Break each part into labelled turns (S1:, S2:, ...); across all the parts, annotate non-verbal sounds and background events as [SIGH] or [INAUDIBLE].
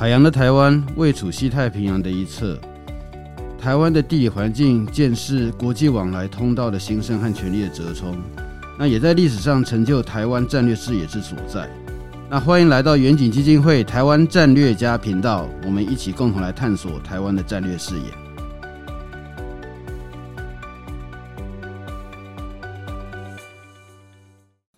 S1: 海洋的台湾位处西太平洋的一侧，台湾的地理环境见识国际往来通道的兴盛和权力的折冲，那也在历史上成就台湾战略视野之所在。那欢迎来到远景基金会台湾战略家频道，我们一起共同来探索台湾的战略视野。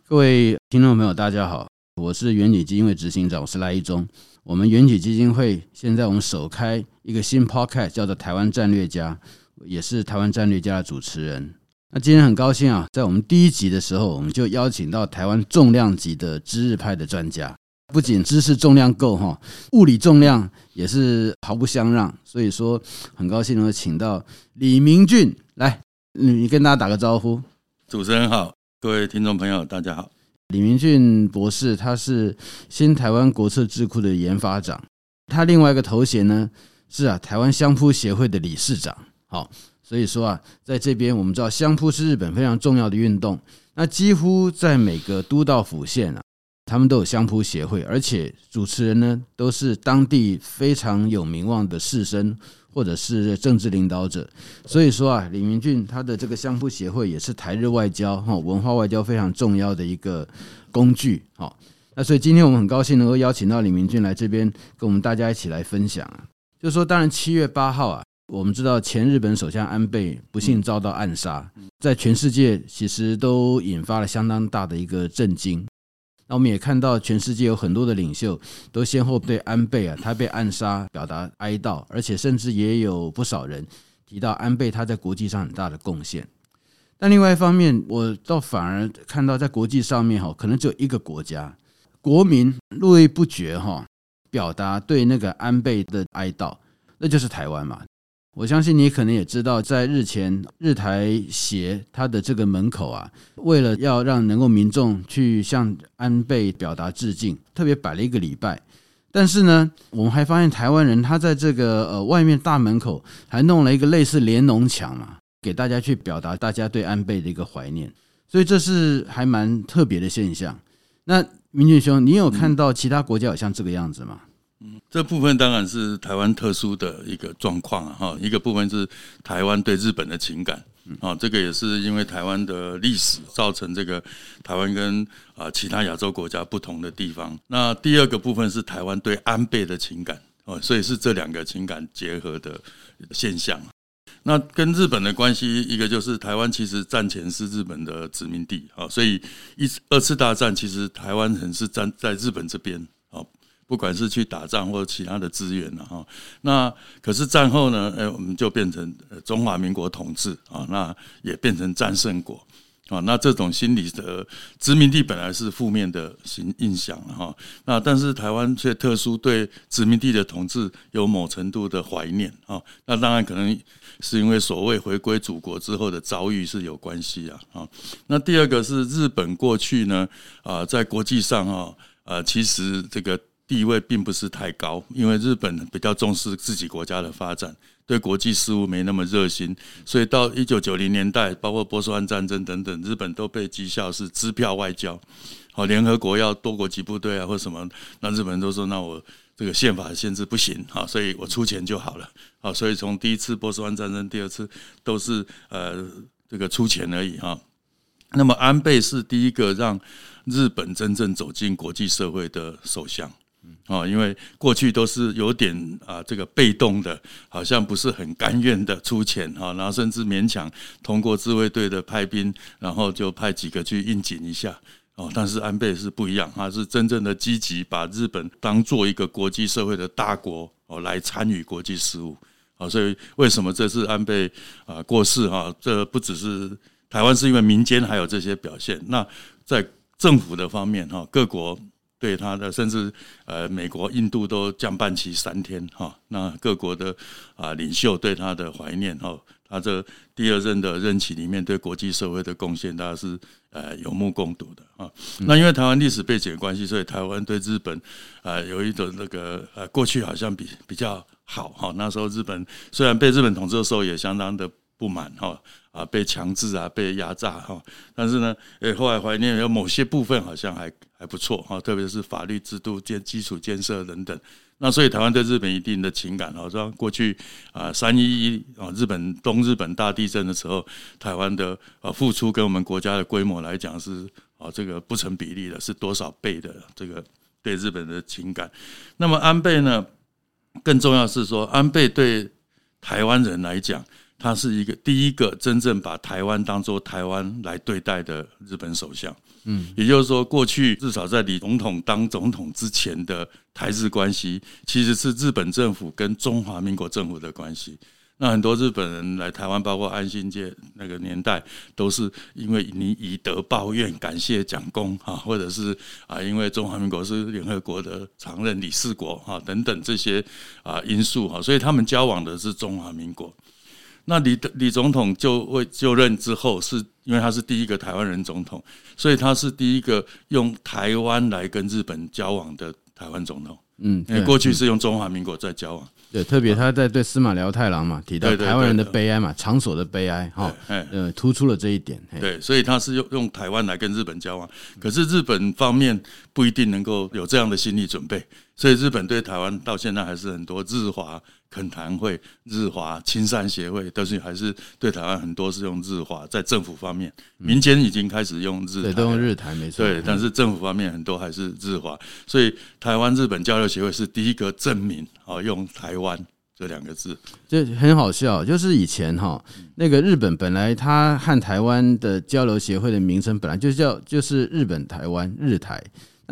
S1: 各位听众朋友，大家好，我是远景基金会执行长，我是赖一中。我们远景基金会现在我们首开一个新 podcast，叫做《台湾战略家》，也是台湾战略家的主持人。那今天很高兴啊，在我们第一集的时候，我们就邀请到台湾重量级的知日派的专家，不仅知识重量够哈，物理重量也是毫不相让。所以说，很高兴能够请到李明俊来，你跟大家打个招呼。
S2: 主持人好。各位听众朋友，大家好。
S1: 李明俊博士，他是新台湾国策智库的研发长，他另外一个头衔呢是啊台湾相扑协会的理事长。好，所以说啊，在这边我们知道相扑是日本非常重要的运动，那几乎在每个都道府县啊，他们都有相扑协会，而且主持人呢都是当地非常有名望的士绅。或者是政治领导者，所以说啊，李明俊他的这个相扑协会也是台日外交哈文化外交非常重要的一个工具。好，那所以今天我们很高兴能够邀请到李明俊来这边跟我们大家一起来分享啊。就是说，当然七月八号啊，我们知道前日本首相安倍不幸遭到暗杀，在全世界其实都引发了相当大的一个震惊。那我们也看到，全世界有很多的领袖都先后对安倍啊，他被暗杀表达哀悼，而且甚至也有不少人提到安倍他在国际上很大的贡献。但另外一方面，我倒反而看到在国际上面哈，可能只有一个国家国民络绎不绝哈，表达对那个安倍的哀悼，那就是台湾嘛。我相信你可能也知道，在日前日台协它的这个门口啊，为了要让能够民众去向安倍表达致敬，特别摆了一个礼拜。但是呢，我们还发现台湾人他在这个呃外面大门口还弄了一个类似连农墙嘛，给大家去表达大家对安倍的一个怀念。所以这是还蛮特别的现象。那明俊兄，你有看到其他国家有像这个样子
S2: 吗？这部分当然是台湾特殊的一个状况啊，哈，一个部分是台湾对日本的情感，啊，这个也是因为台湾的历史造成这个台湾跟啊其他亚洲国家不同的地方。那第二个部分是台湾对安倍的情感，哦，所以是这两个情感结合的现象。那跟日本的关系，一个就是台湾其实战前是日本的殖民地，啊，所以一二次大战其实台湾人是站在日本这边。不管是去打仗或者其他的资源了哈，那可是战后呢，哎，我们就变成中华民国统治啊，那也变成战胜国啊，那这种心理的殖民地本来是负面的形印象哈，那但是台湾却特殊对殖民地的统治有某程度的怀念啊，那当然可能是因为所谓回归祖国之后的遭遇是有关系啊啊，那第二个是日本过去呢啊，在国际上啊，呃，其实这个。地位并不是太高，因为日本比较重视自己国家的发展，对国际事务没那么热心，所以到一九九零年代，包括波斯湾战争等等，日本都被讥笑是支票外交。好，联合国要多国籍部队啊，或什么，那日本人都说，那我这个宪法限制不行，好，所以我出钱就好了。好，所以从第一次波斯湾战争，第二次都是呃这个出钱而已哈。那么安倍是第一个让日本真正走进国际社会的首相。啊，因为过去都是有点啊，这个被动的，好像不是很甘愿的出钱哈，然后甚至勉强通过自卫队的派兵，然后就派几个去应景一下哦。但是安倍是不一样，他是真正的积极，把日本当做一个国际社会的大国哦来参与国际事务啊。所以为什么这次安倍啊过世哈？这不只是台湾，是因为民间还有这些表现。那在政府的方面哈，各国。对他的，甚至呃，美国、印度都降半旗三天哈。那各国的啊领袖对他的怀念哈，他这第二任的任期里面对国际社会的贡献，大家是呃有目共睹的啊。那因为台湾历史背景的关系，所以台湾对日本啊有一种那个呃过去好像比比较好哈。那时候日本虽然被日本统治的时候也相当的不满哈。啊，被强制啊，被压榨哈，但是呢，诶，后来怀念有某些部分好像还还不错哈，特别是法律制度建基础建设等等。那所以台湾对日本一定的情感，好像过去啊三一一啊日本东日本大地震的时候，台湾的啊付出跟我们国家的规模来讲是啊这个不成比例的，是多少倍的这个对日本的情感。那么安倍呢，更重要是说安倍对台湾人来讲。他是一个第一个真正把台湾当做台湾来对待的日本首相，嗯，也就是说，过去至少在李总统当总统之前的台日关系，其实是日本政府跟中华民国政府的关系。那很多日本人来台湾，包括安新街那个年代，都是因为你以德报怨，感谢蒋公啊，或者是啊，因为中华民国是联合国的常任理事国啊等等这些啊因素哈，所以他们交往的是中华民国。那李李总统就位就任之后，是因为他是第一个台湾人总统，所以他是第一个用台湾来跟日本交往的台湾总统。嗯，因为过去是用中华民国在交往。对，
S1: 特别他在对司马辽太郎嘛提到台湾人的悲哀嘛，场所的悲哀哈，呃，突出了这一点。
S2: 对，所以他是用用台湾来跟日本交往，可是日本方面不一定能够有这样的心理准备，所以日本对台湾到现在还是很多日华恳谈会、日华亲善协会，但是还是对台湾很多是用日华，在政府方面，民间已经开始用日台，
S1: 对，都用日台没错。
S2: 对，但是政府方面很多还是日华，所以台湾日本交流协会是第一个证明啊，用台湾这两个字，
S1: 这很好笑。就是以前哈，那个日本本来它和台湾的交流协会的名称本来就叫就是日本台湾日台，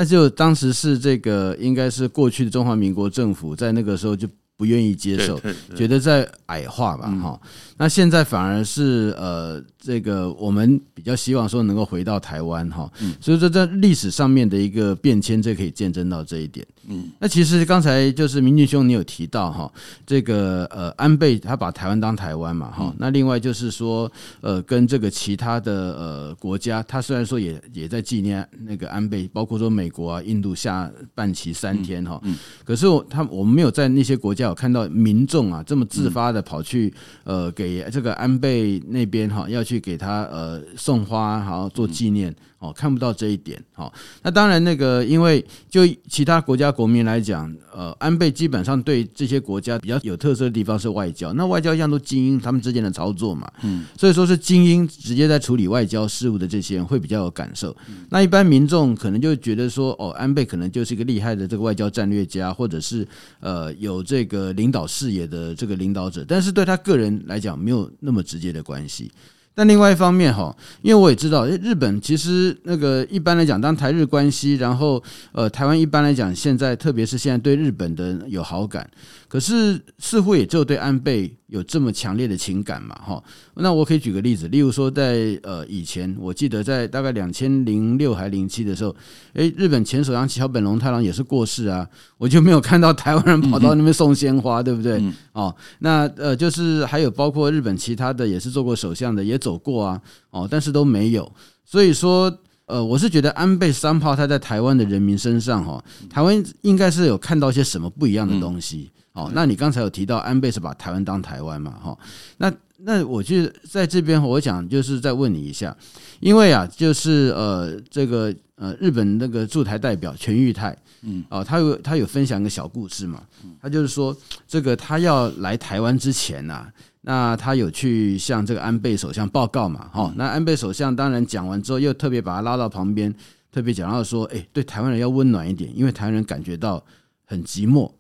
S1: 那就当时是这个应该是过去的中华民国政府在那个时候就。不愿意接受，觉得在矮化吧，哈。那现在反而是呃，这个我们比较希望说能够回到台湾哈。所以说在历史上面的一个变迁，这可以见证到这一点。嗯，那其实刚才就是明俊兄你有提到哈，这个呃安倍他把台湾当台湾嘛哈。那另外就是说呃跟这个其他的呃国家，他虽然说也也在纪念那个安倍，包括说美国啊、印度下半旗三天哈。嗯。可是我他我们没有在那些国家有。看到民众啊这么自发的跑去呃给这个安倍那边哈要去给他呃送花，好做纪念。哦，看不到这一点。好，那当然，那个因为就其他国家国民来讲，呃，安倍基本上对这些国家比较有特色的地方是外交。那外交一向都精英他们之间的操作嘛，嗯，所以说是精英直接在处理外交事务的这些人会比较有感受。那一般民众可能就觉得说，哦，安倍可能就是一个厉害的这个外交战略家，或者是呃有这个领导视野的这个领导者，但是对他个人来讲没有那么直接的关系。但另外一方面哈，因为我也知道，日本其实那个一般来讲，当台日关系，然后呃，台湾一般来讲，现在特别是现在对日本的有好感。可是似乎也只有对安倍有这么强烈的情感嘛，哈。那我可以举个例子，例如说在呃以前，我记得在大概两千零六还零七的时候，诶，日本前首相桥本龙太郎也是过世啊，我就没有看到台湾人跑到那边送鲜花，对不对？哦，那呃就是还有包括日本其他的也是做过首相的也走过啊，哦，但是都没有。所以说，呃，我是觉得安倍三炮他在台湾的人民身上，哈，台湾应该是有看到一些什么不一样的东西。哦，那你刚才有提到安倍是把台湾当台湾嘛？哈，那那我就在这边，我想就是再问你一下，因为啊，就是呃，这个呃，日本那个驻台代表全玉泰，嗯，哦，他有他有分享一个小故事嘛，他就是说，这个他要来台湾之前呐，那他有去向这个安倍首相报告嘛？哈，那安倍首相当然讲完之后，又特别把他拉到旁边，特别讲到说，哎，对台湾人要温暖一点，因为台湾人感觉到很寂寞。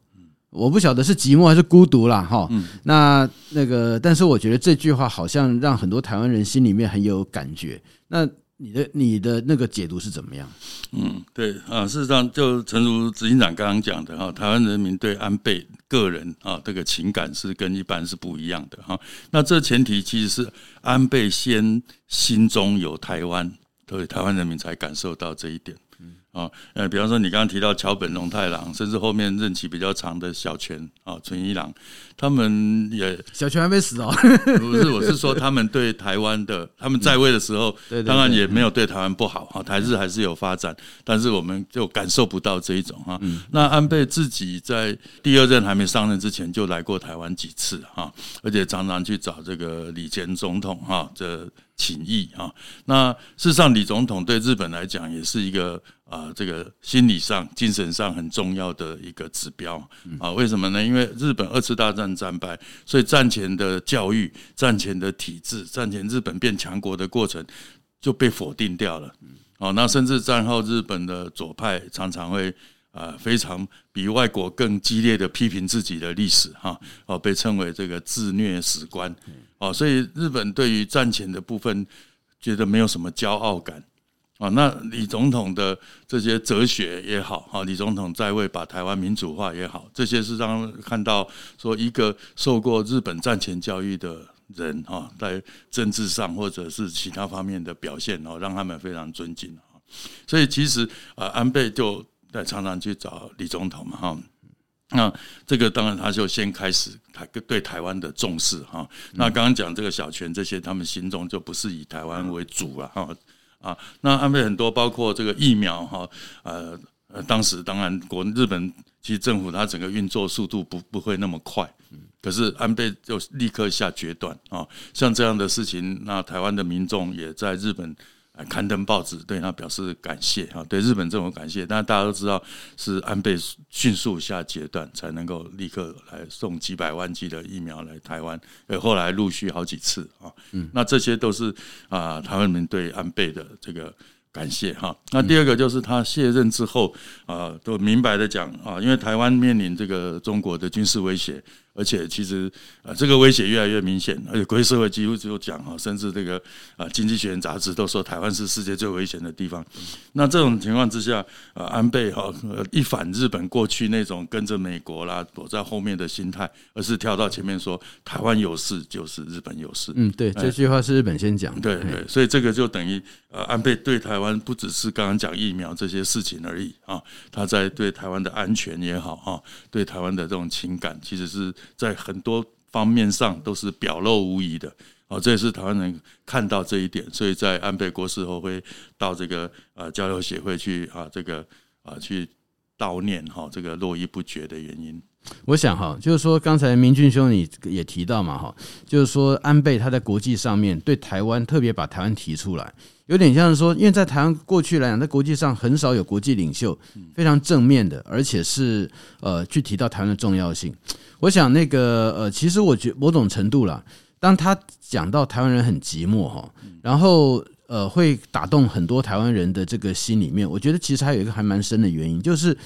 S1: 我不晓得是寂寞还是孤独啦，哈。那那个，但是我觉得这句话好像让很多台湾人心里面很有感觉。那你的你的那个解读是怎么样？
S2: 嗯，对啊，事实上就诚如执行长刚刚讲的哈，台湾人民对安倍个人啊这个情感是跟一般是不一样的哈。那这前提其实是安倍先心中有台湾，所以台湾人民才感受到这一点。啊，呃，比方说你刚刚提到桥本龙太郎，甚至后面任期比较长的小泉啊、纯一郎，他们也
S1: 小泉还没死哦，
S2: 不是，我是说他们对台湾的，他们在位的时候，当然也没有对台湾不好啊，台日还是有发展，但是我们就感受不到这一种哈。那安倍自己在第二任还没上任之前就来过台湾几次哈，而且常常去找这个李前总统哈这请益啊。那事实上李总统对日本来讲也是一个。啊，这个心理上、精神上很重要的一个指标啊。为什么呢？因为日本二次大战战败，所以战前的教育、战前的体制、战前日本变强国的过程就被否定掉了。哦，那甚至战后日本的左派常常会啊，非常比外国更激烈的批评自己的历史哈。哦，被称为这个自虐史观。哦，所以日本对于战前的部分觉得没有什么骄傲感。啊，那李总统的这些哲学也好，哈，李总统在位把台湾民主化也好，这些是让看到说一个受过日本战前教育的人，哈，在政治上或者是其他方面的表现，哦，让他们非常尊敬，所以其实啊，安倍就在常常去找李总统嘛，哈，那这个当然他就先开始他对台湾的重视，哈，那刚刚讲这个小泉这些，他们心中就不是以台湾为主了，哈。啊，那安倍很多，包括这个疫苗哈，呃呃，当时当然国日本其实政府它整个运作速度不不会那么快，可是安倍就立刻下决断啊，像这样的事情，那台湾的民众也在日本。刊登报纸对他表示感谢啊，对日本政府感谢。但大家都知道是安倍迅速下阶段，才能够立刻来送几百万剂的疫苗来台湾。呃，后来陆续好几次啊，嗯，那这些都是啊，台湾人民对安倍的这个感谢哈。那第二个就是他卸任之后啊，都明白的讲啊，因为台湾面临这个中国的军事威胁。而且其实啊，这个威胁越来越明显，而且国际社会几乎就讲哈，甚至这个啊《经济学人》杂志都说台湾是世界最危险的地方。那这种情况之下，啊，安倍哈一反日本过去那种跟着美国啦躲在后面的心态，而是跳到前面说台湾有事就是日本有事。
S1: 嗯，对，这句话是日本先讲。
S2: 对对，所以这个就等于呃，安倍对台湾不只是刚刚讲疫苗这些事情而已啊，他在对台湾的安全也好啊，对台湾的这种情感其实是。在很多方面上都是表露无遗的，哦，这也是台湾人看到这一点，所以在安倍过世后会到这个呃交流协会去啊，这个啊去悼念哈，这个络绎不绝的原因。
S1: 我想哈，就是说刚才明俊兄你也提到嘛哈，就是说安倍他在国际上面对台湾特别把台湾提出来，有点像是说，因为在台湾过去来讲，在国际上很少有国际领袖非常正面的，而且是呃去提到台湾的重要性。我想那个呃，其实我觉某种程度啦，当他讲到台湾人很寂寞哈，然后呃会打动很多台湾人的这个心里面，我觉得其实还有一个还蛮深的原因，就是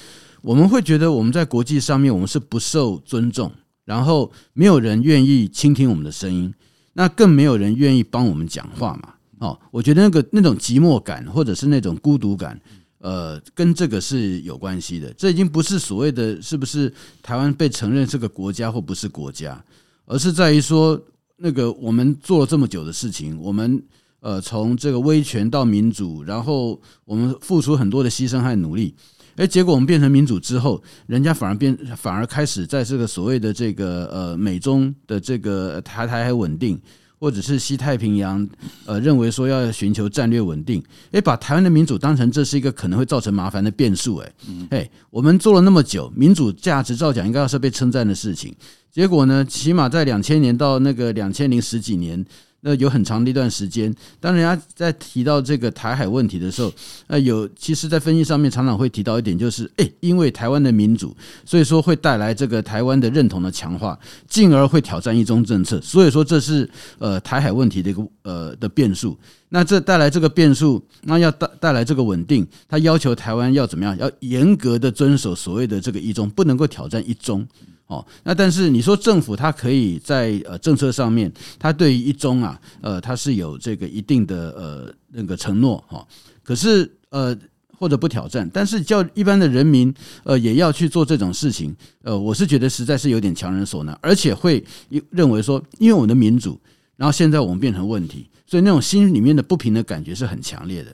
S1: 我们会觉得我们在国际上面我们是不受尊重，然后没有人愿意倾听我们的声音，那更没有人愿意帮我们讲话嘛。哦，我觉得那个那种寂寞感或者是那种孤独感。呃，跟这个是有关系的。这已经不是所谓的是不是台湾被承认是个国家或不是国家，而是在于说，那个我们做了这么久的事情，我们呃从这个威权到民主，然后我们付出很多的牺牲和努力，哎，结果我们变成民主之后，人家反而变反而开始在这个所谓的这个呃美中的这个台台海稳定。或者是西太平洋，呃，认为说要寻求战略稳定，诶，把台湾的民主当成这是一个可能会造成麻烦的变数，诶，诶，我们做了那么久，民主价值照讲应该要是被称赞的事情，结果呢，起码在两千年到那个两千零十几年。那有很长的一段时间，当人家在提到这个台海问题的时候，呃，有其实，在分析上面常常会提到一点，就是，诶，因为台湾的民主，所以说会带来这个台湾的认同的强化，进而会挑战一中政策，所以说这是呃台海问题的一个呃的变数。那这带来这个变数，那要带带来这个稳定，他要求台湾要怎么样？要严格的遵守所谓的这个一中，不能够挑战一中。哦，那但是你说政府它可以在呃政策上面，它对于一中啊，呃，它是有这个一定的呃那个承诺哈。可是呃或者不挑战，但是叫一般的人民呃也要去做这种事情，呃，我是觉得实在是有点强人所难，而且会认为说，因为我们的民主，然后现在我们变成问题，所以那种心里面的不平的感觉是很强烈的。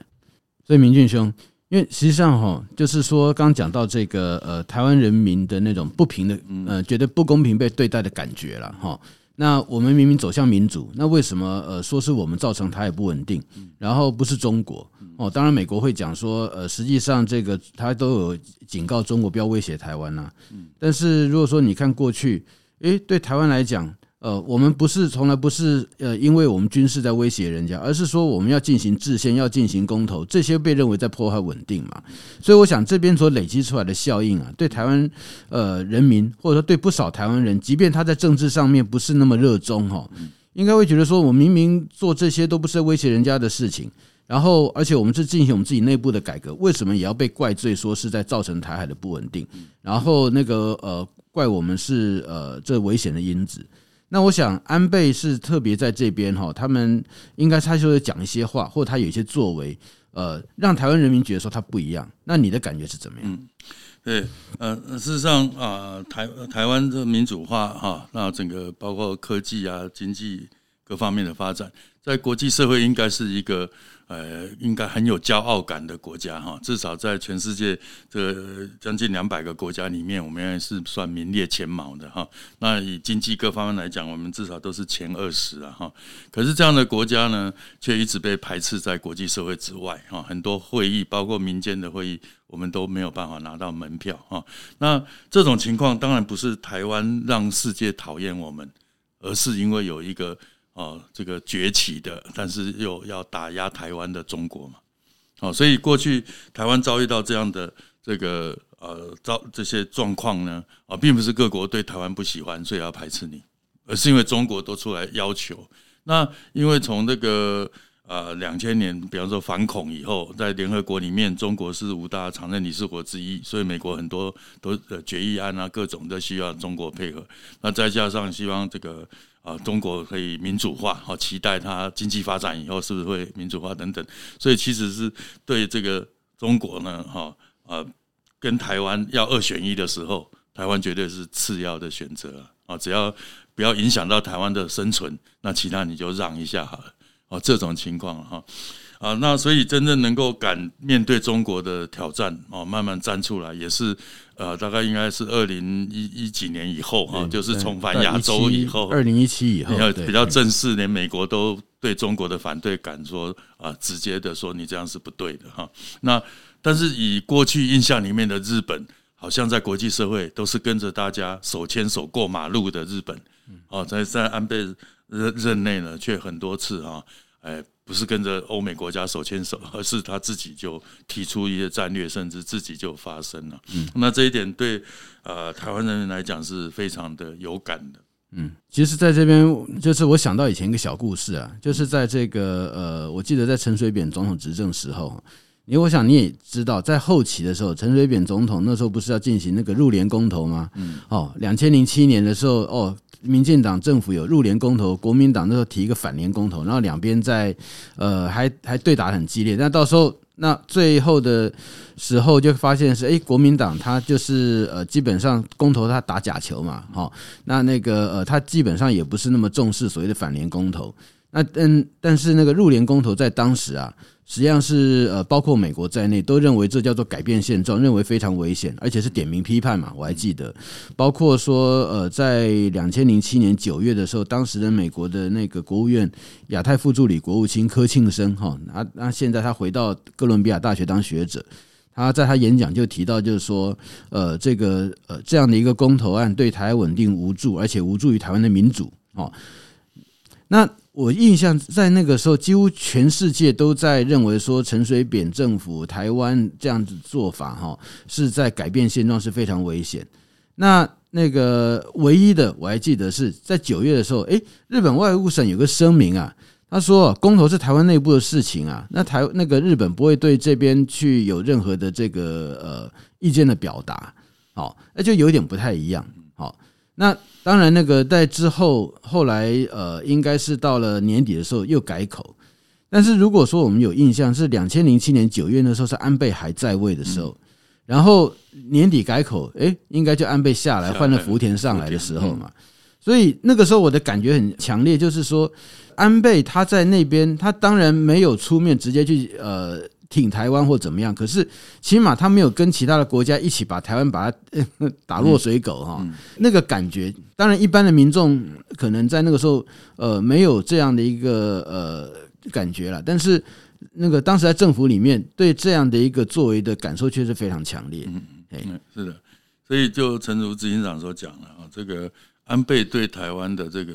S1: 所以明俊兄。因为实际上哈，就是说刚讲到这个呃，台湾人民的那种不平的呃，觉得不公平被对待的感觉了哈。那我们明明走向民主，那为什么呃说是我们造成台也不稳定，然后不是中国哦？当然美国会讲说呃，实际上这个他都有警告中国不要威胁台湾呐。但是如果说你看过去，诶，对台湾来讲，呃，我们不是从来不是呃，因为我们军事在威胁人家，而是说我们要进行制宪，要进行公投，这些被认为在破坏稳定嘛。所以我想这边所累积出来的效应啊，对台湾呃人民，或者说对不少台湾人，即便他在政治上面不是那么热衷哈，应该会觉得说，我明明做这些都不是威胁人家的事情，然后而且我们是进行我们自己内部的改革，为什么也要被怪罪说是在造成台海的不稳定？然后那个呃，怪我们是呃这危险的因子。那我想安倍是特别在这边哈，他们应该他就会讲一些话，或他有一些作为，呃，让台湾人民觉得说他不一样。那你的感觉是怎么
S2: 样？对，呃，事实上啊，台台湾的民主化哈，那整个包括科技啊、经济各方面的发展，在国际社会应该是一个。呃，应该很有骄傲感的国家哈，至少在全世界这将近两百个国家里面，我们也是算名列前茅的哈。那以经济各方面来讲，我们至少都是前二十啊哈。可是这样的国家呢，却一直被排斥在国际社会之外哈。很多会议，包括民间的会议，我们都没有办法拿到门票哈。那这种情况当然不是台湾让世界讨厌我们，而是因为有一个。哦，这个崛起的，但是又要打压台湾的中国嘛，哦，所以过去台湾遭遇到这样的这个呃遭这些状况呢，啊，并不是各国对台湾不喜欢，所以要排斥你，而是因为中国都出来要求。那因为从那个呃两千年，比方说反恐以后，在联合国里面，中国是五大常任理事国之一，所以美国很多都的决议案啊，各种都需要中国配合。那再加上希望这个。啊，中国可以民主化，好期待它经济发展以后是不是会民主化等等，所以其实是对这个中国呢，哈啊，跟台湾要二选一的时候，台湾绝对是次要的选择啊，只要不要影响到台湾的生存，那其他你就让一下好了，哦，这种情况哈。啊，那所以真正能够敢面对中国的挑战哦，慢慢站出来，也是呃，大概应该是二零一一几年以后哈，就是重返亚洲以后，
S1: 二零一七以后，
S2: 比较正式，连美国都对中国的反对敢说啊，直接的说你这样是不对的哈。那但是以过去印象里面的日本，好像在国际社会都是跟着大家手牵手过马路的日本，哦，在在安倍任任内呢，却很多次哈，哎。不是跟着欧美国家手牵手，而是他自己就提出一些战略，甚至自己就发声了。嗯，那这一点对呃台湾人民来讲是非常的有感的。
S1: 嗯，其实在这边就是我想到以前一个小故事啊，就是在这个呃，我记得在陈水扁总统执政时候，因为我想你也知道，在后期的时候，陈水扁总统那时候不是要进行那个入联公投吗？嗯，哦，两千零七年的时候，哦。民进党政府有入联公投，国民党那时候提一个反联公投，然后两边在呃还还对打很激烈。那到时候那最后的时候就发现是，哎，国民党他就是呃基本上公投他打假球嘛，好，那那个呃他基本上也不是那么重视所谓的反联公投。那嗯，但是那个入联公投在当时啊。实际上是呃，包括美国在内都认为这叫做改变现状，认为非常危险，而且是点名批判嘛。我还记得，包括说呃，在两千零七年九月的时候，当时的美国的那个国务院亚太副助理国务卿柯庆生哈，那那现在他回到哥伦比亚大学当学者，他在他演讲就提到，就是说呃，这个呃这样的一个公投案对台稳定无助，而且无助于台湾的民主哦。那我印象在那个时候，几乎全世界都在认为说陈水扁政府台湾这样子做法，哈，是在改变现状，是非常危险。那那个唯一的，我还记得是在九月的时候，诶，日本外务省有个声明啊，他说公投是台湾内部的事情啊，那台那个日本不会对这边去有任何的这个呃意见的表达，好，那就有点不太一样，那当然，那个在之后后来呃，应该是到了年底的时候又改口。但是如果说我们有印象，是两千零七年九月那时候是安倍还在位的时候，然后年底改口，哎，应该就安倍下来换了福田上来的时候嘛。所以那个时候我的感觉很强烈，就是说安倍他在那边，他当然没有出面直接去呃。挺台湾或怎么样，可是起码他没有跟其他的国家一起把台湾把它 [LAUGHS] 打落水狗哈，那个感觉，当然一般的民众可能在那个时候呃没有这样的一个呃感觉了，但是那个当时在政府里面对这样的一个作为的感受却是非常强烈。
S2: 嗯，是的，所以就诚如执行长所讲了啊，这个。安倍对台湾的这个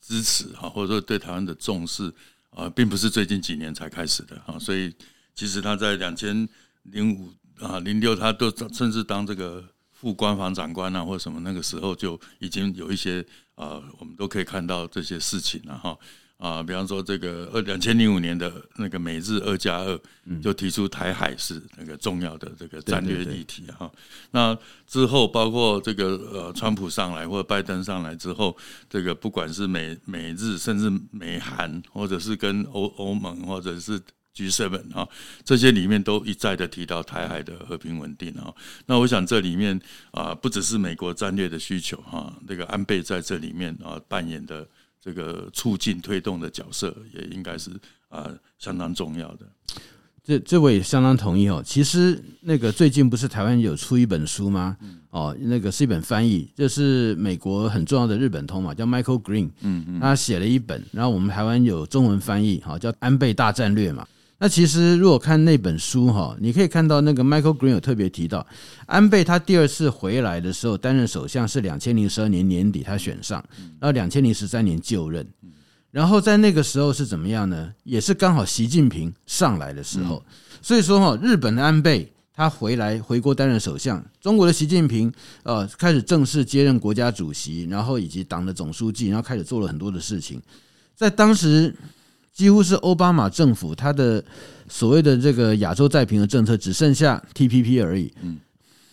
S2: 支持哈，或者说对台湾的重视啊，并不是最近几年才开始的啊，所以其实他在两千零五啊零六，他都甚至当这个副官房长官啊，或什么那个时候就已经有一些啊，我们都可以看到这些事情了哈。啊，比方说这个二两千零五年的那个美日二加二，就提出台海是那个重要的这个战略议题哈。那之后包括这个呃，川普上来或者拜登上来之后，这个不管是美美日甚至美韩，或者是跟欧欧盟或者是 G7 啊，这些里面都一再的提到台海的和平稳定啊。那我想这里面啊，不只是美国战略的需求哈，这个安倍在这里面啊扮演的。这个促进推动的角色也应该是啊相当重要的。
S1: 这这我也相当同意哦。其实那个最近不是台湾有出一本书吗？哦，那个是一本翻译，就是美国很重要的日本通嘛，叫 Michael Green，嗯嗯，他写了一本，然后我们台湾有中文翻译，哈，叫《安倍大战略》嘛。那其实，如果看那本书哈，你可以看到那个 Michael Green 有特别提到，安倍他第二次回来的时候担任首相是两千零十二年年底他选上，然后两千零十三年就任，然后在那个时候是怎么样呢？也是刚好习近平上来的时候，所以说哈，日本的安倍他回来回国担任首相，中国的习近平呃开始正式接任国家主席，然后以及党的总书记，然后开始做了很多的事情，在当时。几乎是奥巴马政府他的所谓的这个亚洲再平衡政策只剩下 TPP 而已。嗯，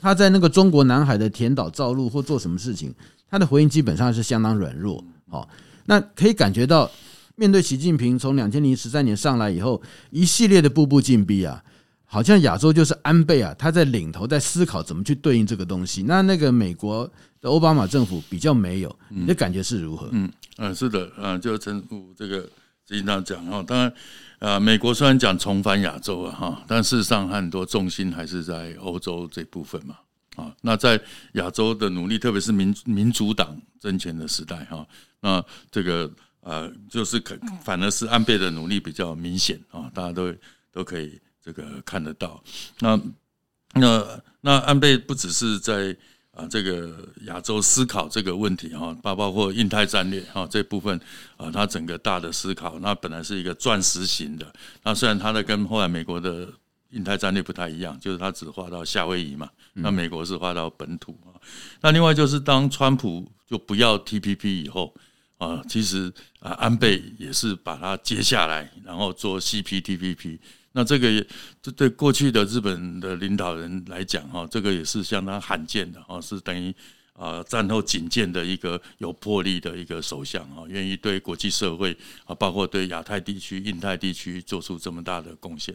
S1: 他在那个中国南海的填岛造陆或做什么事情，他的回应基本上是相当软弱。好，那可以感觉到面对习近平从两千零十三年上来以后一系列的步步进逼啊，好像亚洲就是安倍啊，他在领头在思考怎么去对应这个东西。那那个美国的奥巴马政府比较没有，你的感觉是如何？
S2: 嗯嗯，是的，嗯，就陈副这个。经常讲哈，当然，啊，美国虽然讲重返亚洲啊哈，但事实上很多重心还是在欧洲这部分嘛，啊，那在亚洲的努力，特别是民民主党政权的时代哈，那这个呃，就是可反而是安倍的努力比较明显啊，大家都都可以这个看得到。那那那安倍不只是在。啊，这个亚洲思考这个问题哈，包包括印太战略哈这部分啊，它整个大的思考，那本来是一个钻石型的，那虽然它的跟后来美国的印太战略不太一样，就是它只画到夏威夷嘛，那美国是画到本土啊。那另外就是当川普就不要 TPP 以后啊，其实啊安倍也是把它接下来，然后做 CPTPP。那这个也，这对过去的日本的领导人来讲，哈，这个也是相当罕见的，哈，是等于啊战后仅见的一个有魄力的一个首相，哈，愿意对国际社会啊，包括对亚太地区、印太地区做出这么大的贡献。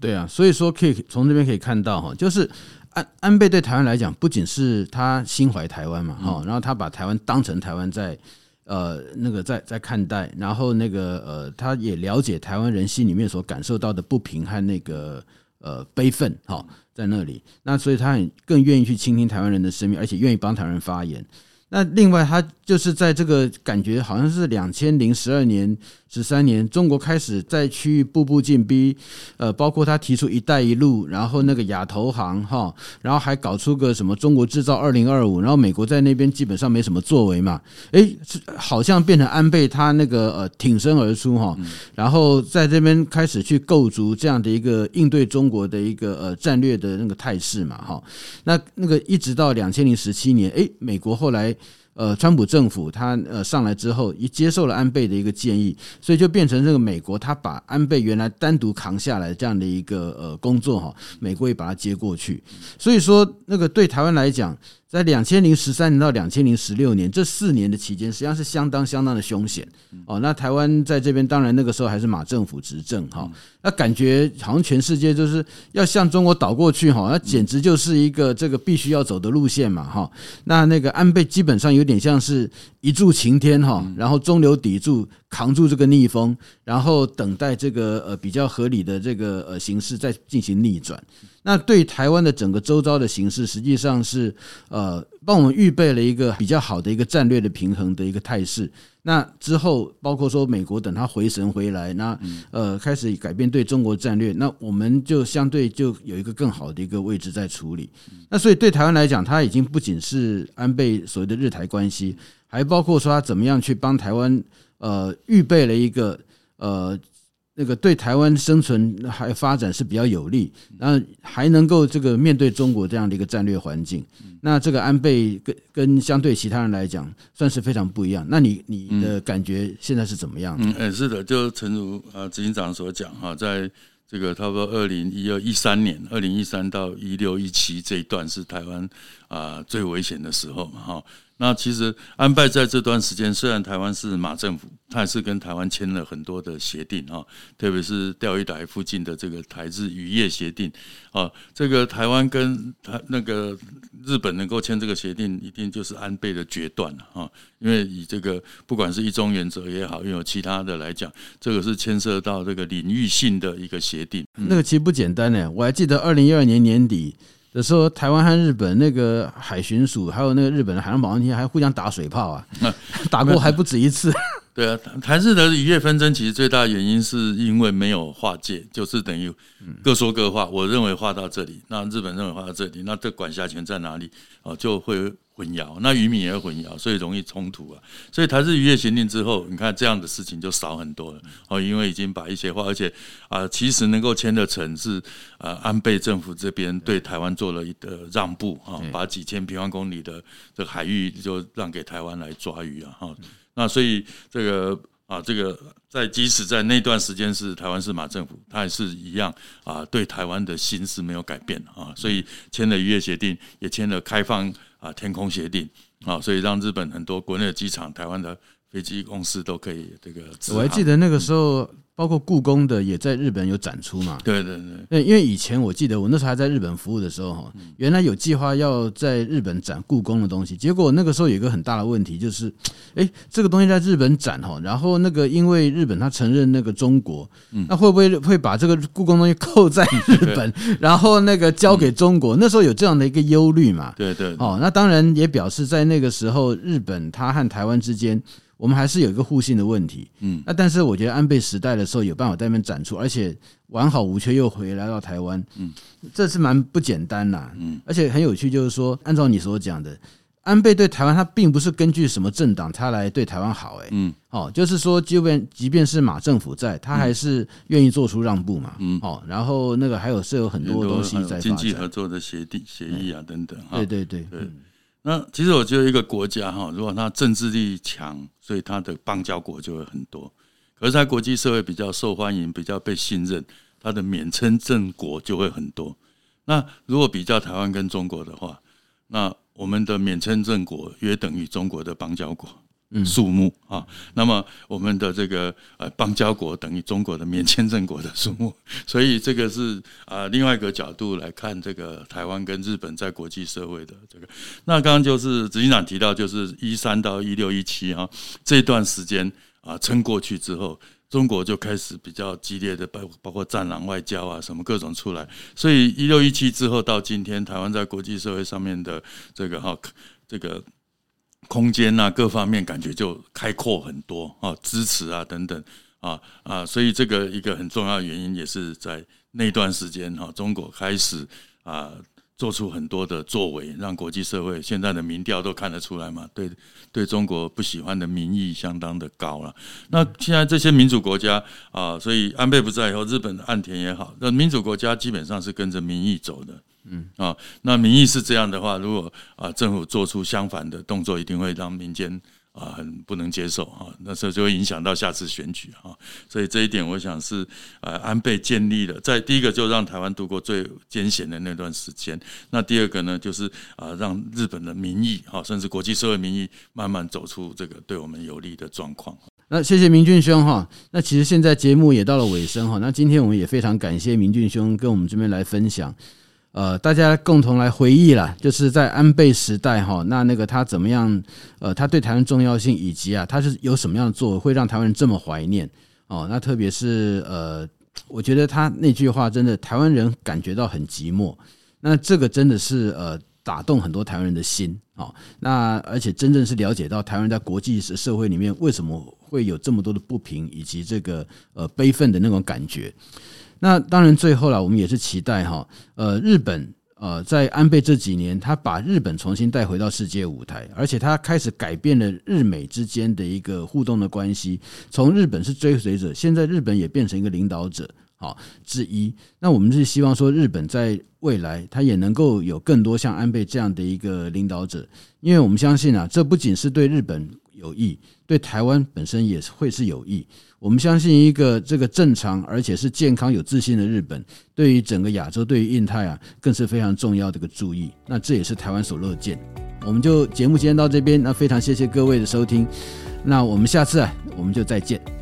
S1: 对啊，所以说可以从这边可以看到，哈，就是安安倍对台湾来讲，不仅是他心怀台湾嘛，哈，然后他把台湾当成台湾在。呃，那个在在看待，然后那个呃，他也了解台湾人心里面所感受到的不平和那个呃悲愤，哈，在那里，那所以他很更愿意去倾听台湾人的声音，而且愿意帮台湾人发言。那另外，他就是在这个感觉好像是两千零十二年、十三年，中国开始在区域步步进逼，呃，包括他提出“一带一路”，然后那个亚投行哈，然后还搞出个什么“中国制造二零二五”，然后美国在那边基本上没什么作为嘛，诶，好像变成安倍他那个呃挺身而出哈，然后在这边开始去构筑这样的一个应对中国的一个呃战略的那个态势嘛哈，那那个一直到两千零十七年，诶，美国后来。呃，川普政府他呃上来之后，一接受了安倍的一个建议，所以就变成这个美国他把安倍原来单独扛下来这样的一个呃工作哈，美国也把它接过去，所以说那个对台湾来讲。在两千零十三年到两千零十六年这四年的期间，实际上是相当相当的凶险哦。那台湾在这边，当然那个时候还是马政府执政哈。那感觉好像全世界就是要向中国倒过去哈，那简直就是一个这个必须要走的路线嘛哈。那那个安倍基本上有点像是一柱擎天哈，然后中流砥柱扛住这个逆风，然后等待这个呃比较合理的这个呃形势再进行逆转。那对台湾的整个周遭的形势，实际上是呃帮我们预备了一个比较好的一个战略的平衡的一个态势。那之后，包括说美国等他回神回来，那呃开始改变对中国战略，那我们就相对就有一个更好的一个位置在处理。那所以对台湾来讲，它已经不仅是安倍所谓的日台关系，还包括说他怎么样去帮台湾呃预备了一个呃。那个对台湾生存还发展是比较有利，然后还能够这个面对中国这样的一个战略环境，那这个安倍跟跟相对其他人来讲算是非常不一样。那你你的感觉现在是怎么样？
S2: 嗯，哎，是的，就诚如啊执行长所讲哈，在这个差不多二零一二一三年，二零一三到一六一七这一段是台湾啊最危险的时候嘛哈。那其实安倍在这段时间，虽然台湾是马政府，他还是跟台湾签了很多的协定啊，特别是钓鱼台附近的这个台日渔业协定啊，这个台湾跟台那个日本能够签这个协定，一定就是安倍的决断了啊，因为以这个不管是一中原则也好，又有其他的来讲，这个是牵涉到这个领域性的一个协定，
S1: 那个其实不简单呢，我还记得二零一二年年底。的时候，台湾和日本那个海巡署，还有那个日本的海上保安厅，还互相打水炮啊，[LAUGHS] 打过还不止一次。[LAUGHS]
S2: 对啊，台日的渔业纷争其实最大的原因是因为没有划界，就是等于各说各话。我认为划到这里，那日本认为划到这里，那这管辖权在哪里？哦，就会。混淆，那渔民也会混淆，所以容易冲突啊。所以台日渔业协定之后，你看这样的事情就少很多了哦，因为已经把一些话，而且啊，其实能够签的成是啊，安倍政府这边对台湾做了一个让步啊，把几千平方公里的这个海域就让给台湾来抓鱼啊哈。那所以这个啊，这个在即使在那段时间是台湾是马政府，他也是一样啊，对台湾的心是没有改变啊，所以签了渔业协定，也签了开放。啊，天空协定啊，所以让日本很多国内的机场、台湾的飞机公司都可以这个。
S1: 我还记得那个时候。包括故宫的也在日本有展出嘛？
S2: 对对
S1: 对，因为以前我记得我那时候还在日本服务的时候哈，原来有计划要在日本展故宫的东西，结果那个时候有一个很大的问题，就是，哎，这个东西在日本展哈，然后那个因为日本他承认那个中国，那会不会会把这个故宫东西扣在日本，然后那个交给中国？那时候有这样的一个忧虑嘛？
S2: 对对，
S1: 哦，那当然也表示在那个时候日本他和台湾之间。我们还是有一个互信的问题，嗯，那但是我觉得安倍时代的时候有办法在那边展出，而且完好无缺又回来到台湾，嗯，这是蛮不简单呐，嗯，而且很有趣，就是说按照你所讲的，安倍对台湾他并不是根据什么政党他来对台湾好，哎，嗯，哦，就是说即便即便是马政府在，他还是愿意做出让步嘛，嗯，哦，然后那个还有是有很多东西在
S2: 经济合作的协定协议啊等等，
S1: 对对对对。
S2: 那其实我觉得一个国家哈，如果它政治力强，所以它的邦交国就会很多。可是，在国际社会比较受欢迎、比较被信任，它的免签证国就会很多。那如果比较台湾跟中国的话，那我们的免签证国约等于中国的邦交国。数目啊，那么我们的这个呃邦交国等于中国的免签证国的数目，[LAUGHS] 所以这个是啊另外一个角度来看这个台湾跟日本在国际社会的这个。那刚刚就是执行长提到，就是一三到一六一七啊这段时间啊撑过去之后，中国就开始比较激烈的包包括战狼外交啊什么各种出来，所以一六一七之后到今天，台湾在国际社会上面的这个哈这个。空间啊，各方面感觉就开阔很多啊，支持啊等等啊啊，所以这个一个很重要的原因也是在那段时间哈，中国开始啊做出很多的作为，让国际社会现在的民调都看得出来嘛，对对中国不喜欢的民意相当的高了。那现在这些民主国家啊，所以安倍不在以后，日本的岸田也好，那民主国家基本上是跟着民意走的。嗯啊，那民意是这样的话，如果啊政府做出相反的动作，一定会让民间啊很不能接受啊，那时候就会影响到下次选举啊。所以这一点，我想是啊安倍建立了，在第一个就让台湾度过最艰险的那段时间。那第二个呢，就是啊让日本的民意啊，甚至国际社会民意慢慢走出这个对我们有利的状况。
S1: 那谢谢明俊兄哈。那其实现在节目也到了尾声哈。那今天我们也非常感谢明俊兄跟我们这边来分享。呃，大家共同来回忆了，就是在安倍时代哈，那那个他怎么样？呃，他对台湾重要性，以及啊，他是有什么样的作为，会让台湾人这么怀念哦？那特别是呃，我觉得他那句话真的，台湾人感觉到很寂寞。那这个真的是呃打动很多台湾人的心，哦，那而且真正是了解到台湾在国际社会里面为什么会有这么多的不平，以及这个呃悲愤的那种感觉。那当然最后了，我们也是期待哈，呃，日本呃在安倍这几年，他把日本重新带回到世界舞台，而且他开始改变了日美之间的一个互动的关系，从日本是追随者，现在日本也变成一个领导者。好，之一。那我们是希望说，日本在未来，它也能够有更多像安倍这样的一个领导者，因为我们相信啊，这不仅是对日本有益，对台湾本身也会是有益。我们相信，一个这个正常而且是健康、有自信的日本，对于整个亚洲、对于印太啊，更是非常重要的一个注意。那这也是台湾所乐见。我们就节目今天到这边，那非常谢谢各位的收听。那我们下次啊，我们就再见。